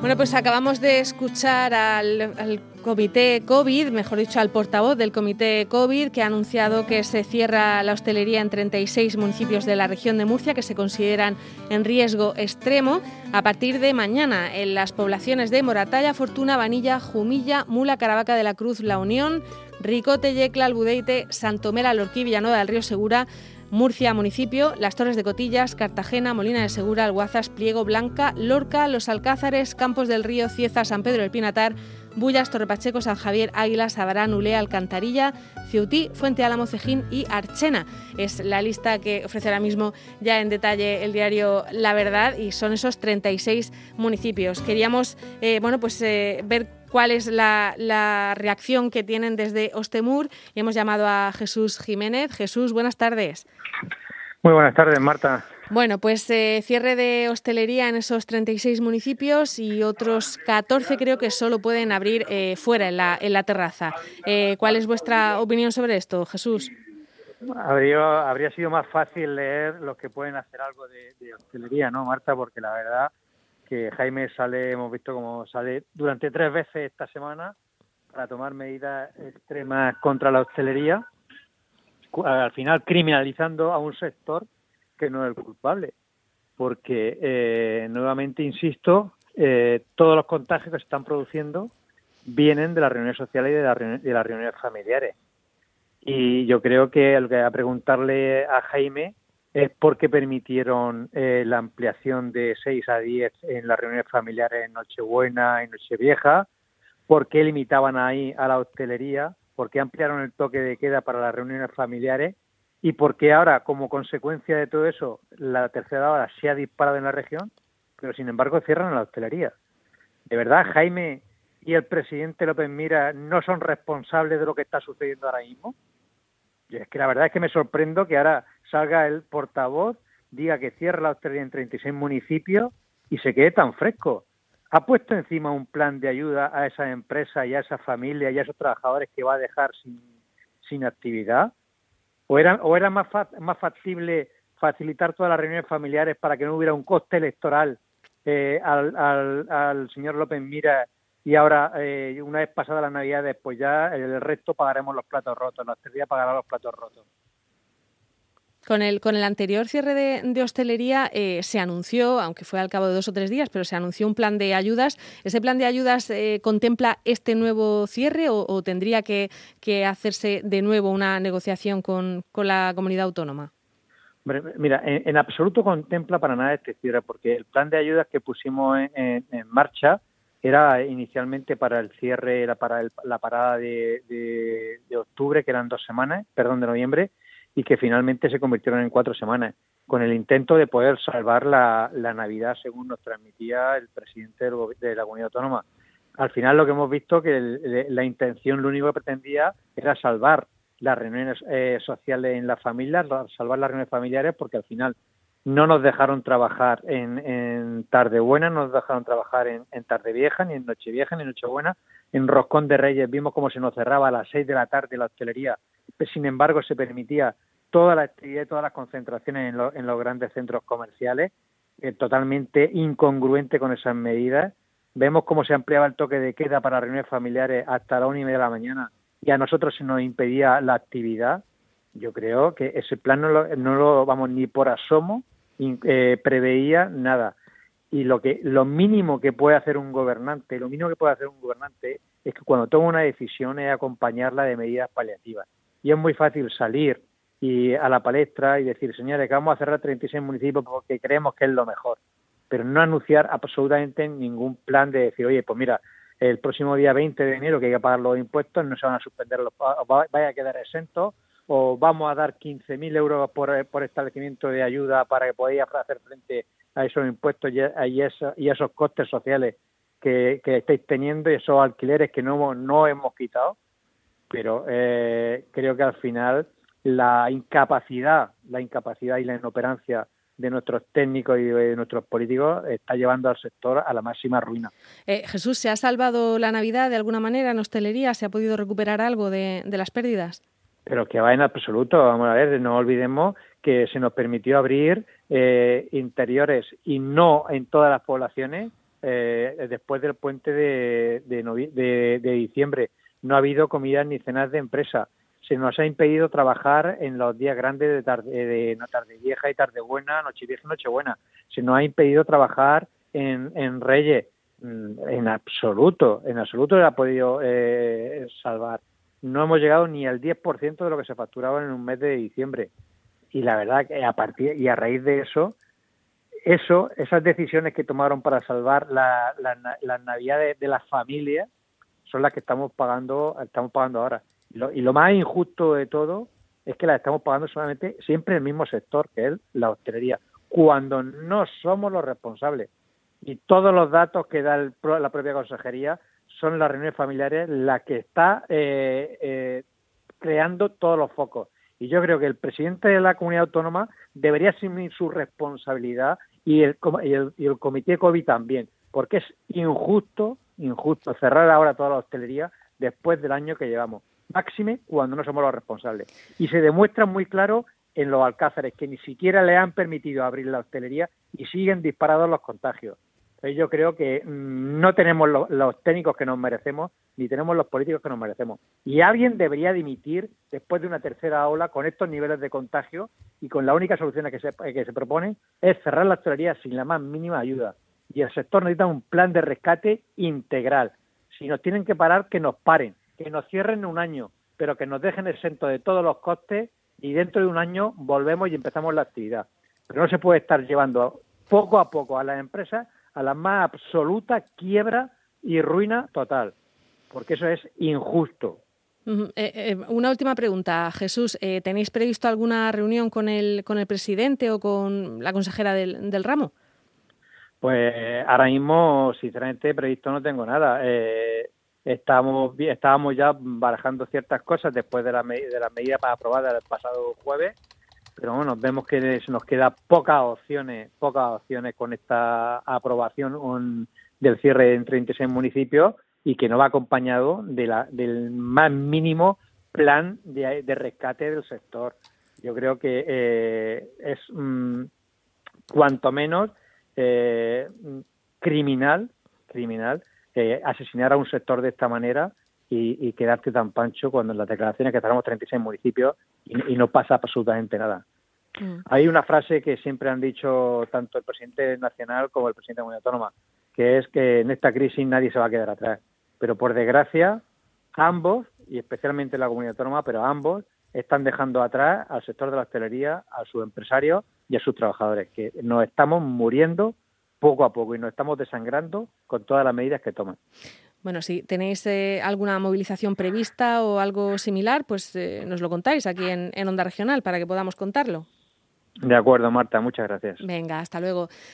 Bueno, pues acabamos de escuchar al, comité COVID, mejor dicho, al portavoz del comité COVID, que ha anunciado que se cierra la hostelería en 36 municipios de la región de Murcia que se consideran en riesgo extremo. A partir de mañana en las poblaciones de Moratalla, Fortuna, Vanilla, Jumilla, Mula, Caravaca de la Cruz, La Unión, Ricote, Yecla, Albudeite, Santomera, Lorquí, Villanueva del Río Segura, Murcia municipio, Las Torres de Cotillas, Cartagena, Molina de Segura, Alguazas, Pliego, Blanca, Lorca, Los Alcázares, Campos del Río, Cieza, San Pedro del Pinatar, Bullas, Torrepacheco, San Javier, Águila, Sabarán, Ulea, Alcantarilla, Ciutí, Fuente Álamo, Cejín y Archena. Es la lista que ofrece ahora mismo ya en detalle el diario La Verdad y son esos 36 municipios. Queríamos eh, bueno, pues, eh, ver cuál es la, reacción que tienen desde Ostemur y hemos llamado a Jesús Jiménez. Jesús, buenas tardes. Muy buenas tardes, Marta. Bueno, pues eh, cierre de hostelería en esos 36 municipios y otros 14 creo que solo pueden abrir eh, fuera, en la, en la terraza. Eh, ¿Cuál es vuestra opinión sobre esto, Jesús? Habría, habría sido más fácil leer los que pueden hacer algo de, de hostelería, ¿no, Marta? Porque la verdad que Jaime sale, hemos visto como sale durante tres veces esta semana para tomar medidas extremas contra la hostelería, al final criminalizando a un sector que no es el culpable, porque eh, nuevamente insisto, eh, todos los contagios que se están produciendo vienen de las reuniones sociales y de, de las reuniones familiares. Y yo creo que lo que a preguntarle a Jaime es porque permitieron eh, la ampliación de 6 a 10 en las reuniones familiares en Nochebuena y Nochevieja, por qué limitaban ahí a la hostelería, por qué ampliaron el toque de queda para las reuniones familiares y por qué ahora, como consecuencia de todo eso, la tercera hora se ha disparado en la región, pero sin embargo cierran la hostelería. ¿De verdad Jaime y el presidente López Mira no son responsables de lo que está sucediendo ahora mismo? Es que la verdad es que me sorprendo que ahora salga el portavoz, diga que cierra la hostelería en 36 municipios y se quede tan fresco. ¿Ha puesto encima un plan de ayuda a esa empresa y a esa familia y a esos trabajadores que va a dejar sin, actividad? ¿O era, o era más, más factible facilitar todas las reuniones familiares para que no hubiera un coste electoral eh, al, al, al señor López Mira y ahora, eh, una vez pasada la Navidad, pues ya el resto pagaremos los platos rotos, la hostelería pagará los platos rotos. Con el, con el anterior cierre de, hostelería eh, se anunció, aunque fue al cabo de dos o tres días, pero se anunció un plan de ayudas. ¿Ese plan de ayudas eh, contempla este nuevo cierre o, tendría que, hacerse de nuevo una negociación con, la comunidad autónoma? Mira, en, absoluto contempla para nada este cierre, porque el plan de ayudas que pusimos en, marcha era inicialmente para el cierre, era para la parada de, de octubre, que eran dos semanas, perdón, de noviembre, y que finalmente se convirtieron en cuatro semanas, con el intento de poder salvar la, Navidad, según nos transmitía el presidente de la comunidad autónoma. Al final lo que hemos visto que la intención, lo único que pretendía era salvar las reuniones eh, sociales en las familias, salvar las reuniones familiares, porque al final no nos dejaron trabajar en, en tarde buena, no nos dejaron trabajar en, en tarde vieja, ni en noche vieja, ni en noche buena. En Roscón de Reyes vimos cómo se nos cerraba a las seis de la tarde la hostelería sin embargo, se permitía toda la actividad y todas las concentraciones en, los grandes centros comerciales, eh, totalmente incongruente con esas medidas. Vemos cómo se ampliaba el toque de queda para reuniones familiares hasta la una y media de la mañana y a nosotros se nos impedía la actividad. Yo creo que ese plan no lo, no lo vamos ni por asomo eh, preveía nada. Y lo que lo mínimo que puede hacer un gobernante, lo mínimo que puede hacer un gobernante es que cuando toma una decisión es acompañarla de medidas paliativas y es muy fácil salir y a la palestra y decir, señores, que vamos a cerrar 36 municipios porque creemos que es lo mejor, pero no anunciar absolutamente ningún plan de decir, oye, pues mira, el próximo día 20 de enero que hay que pagar los impuestos, no se van a suspender, los, vaya a quedar exentos, o vamos a dar 15.000 euros por, por establecimiento de ayuda para que podáis hacer frente a esos impuestos y a, y esos costes sociales que, estáis teniendo y esos alquileres que no, no hemos quitado pero eh, creo que al final la incapacidad, la incapacidad y la inoperancia de nuestros técnicos y de nuestros políticos está llevando al sector a la máxima ruina. Eh, Jesús, ¿se ha salvado la Navidad de alguna manera en hostelería? ¿Se ha podido recuperar algo de, las pérdidas? Pero que va en absoluto. Vamos a ver, no olvidemos que se nos permitió abrir eh, interiores y no en todas las poblaciones eh, después del puente de, de, de, diciembre. No ha habido comidas ni cenas de empresa. Se nos ha impedido trabajar en los días grandes de tarde, de, tarde vieja y tarde buena, noche vieja y noche buena. Se nos ha impedido trabajar en, en Reyes. Mm, en absoluto, en absoluto le ha podido eh, salvar. No hemos llegado ni al 10% de lo que se facturaba en un mes de diciembre. Y la verdad que a partir y a raíz de eso, eso, esas decisiones que tomaron para salvar las la, la navidades de las familias son las que estamos pagando, estamos pagando ahora. Y lo, y lo, más injusto de todo es que las estamos pagando solamente siempre el mismo sector, que es la hostelería, cuando no somos los responsables. Y todos los datos que da la propia consejería son las reuniones familiares la que está eh, eh, creando todos los focos. Y yo creo que el presidente de la comunidad autónoma debería asumir su responsabilidad y el, y el, comité COVID también, porque es injusto, injusto cerrar ahora toda la hostelería después del año que llevamos, máxime cuando no somos los responsables. Y se demuestra muy claro en los alcázares que ni siquiera le han permitido abrir la hostelería y siguen disparados los contagios. Yo creo que mm, no tenemos los, técnicos que nos merecemos, ni tenemos los políticos que nos merecemos. Y alguien debería dimitir después de una tercera ola con estos niveles de contagio y con la única solución que se, que se propone es cerrar la hostelería sin la más mínima ayuda. Y el sector necesita un plan de rescate integral. Si nos tienen que parar, que nos paren, que nos cierren un año, pero que nos dejen exento de todos los costes y dentro de un año volvemos y empezamos la actividad. Pero no se puede estar llevando poco a poco a las empresas a la más absoluta quiebra y ruina total, porque eso es injusto. Eh, eh, una última pregunta, Jesús. Eh, ¿Tenéis previsto alguna reunión con el, con el presidente o con la consejera del, del ramo? Pues ahora mismo, sinceramente, previsto no tengo nada. estamos, estábamos ya barajando ciertas cosas después de, la, de las medidas aprobadas el pasado jueves pero bueno, vemos que nos queda pocas opciones, pocas opciones con esta aprobación del cierre en 36 municipios y que no va acompañado de la, del más mínimo plan de, rescate del sector. Yo creo que eh, es mm, cuanto menos eh, criminal, criminal eh, asesinar a un sector de esta manera y, y quedarte tan pancho cuando en las declaraciones que tenemos 36 municipios y, no pasa absolutamente nada. Mm. Hay una frase que siempre han dicho tanto el presidente nacional como el presidente de la Comunidad Autónoma, que es que en esta crisis nadie se va a quedar atrás. Pero por desgracia, ambos, y especialmente la Comunidad Autónoma, pero ambos están dejando atrás al sector de la hostelería, a sus empresarios y a sus trabajadores, que nos estamos muriendo poco a poco y nos estamos desangrando con todas las medidas que toman. Bueno, si tenéis eh, alguna movilización prevista o algo similar, pues eh, nos lo contáis aquí en, en Onda Regional para que podamos contarlo. De acuerdo, Marta, muchas gracias. Venga, hasta luego.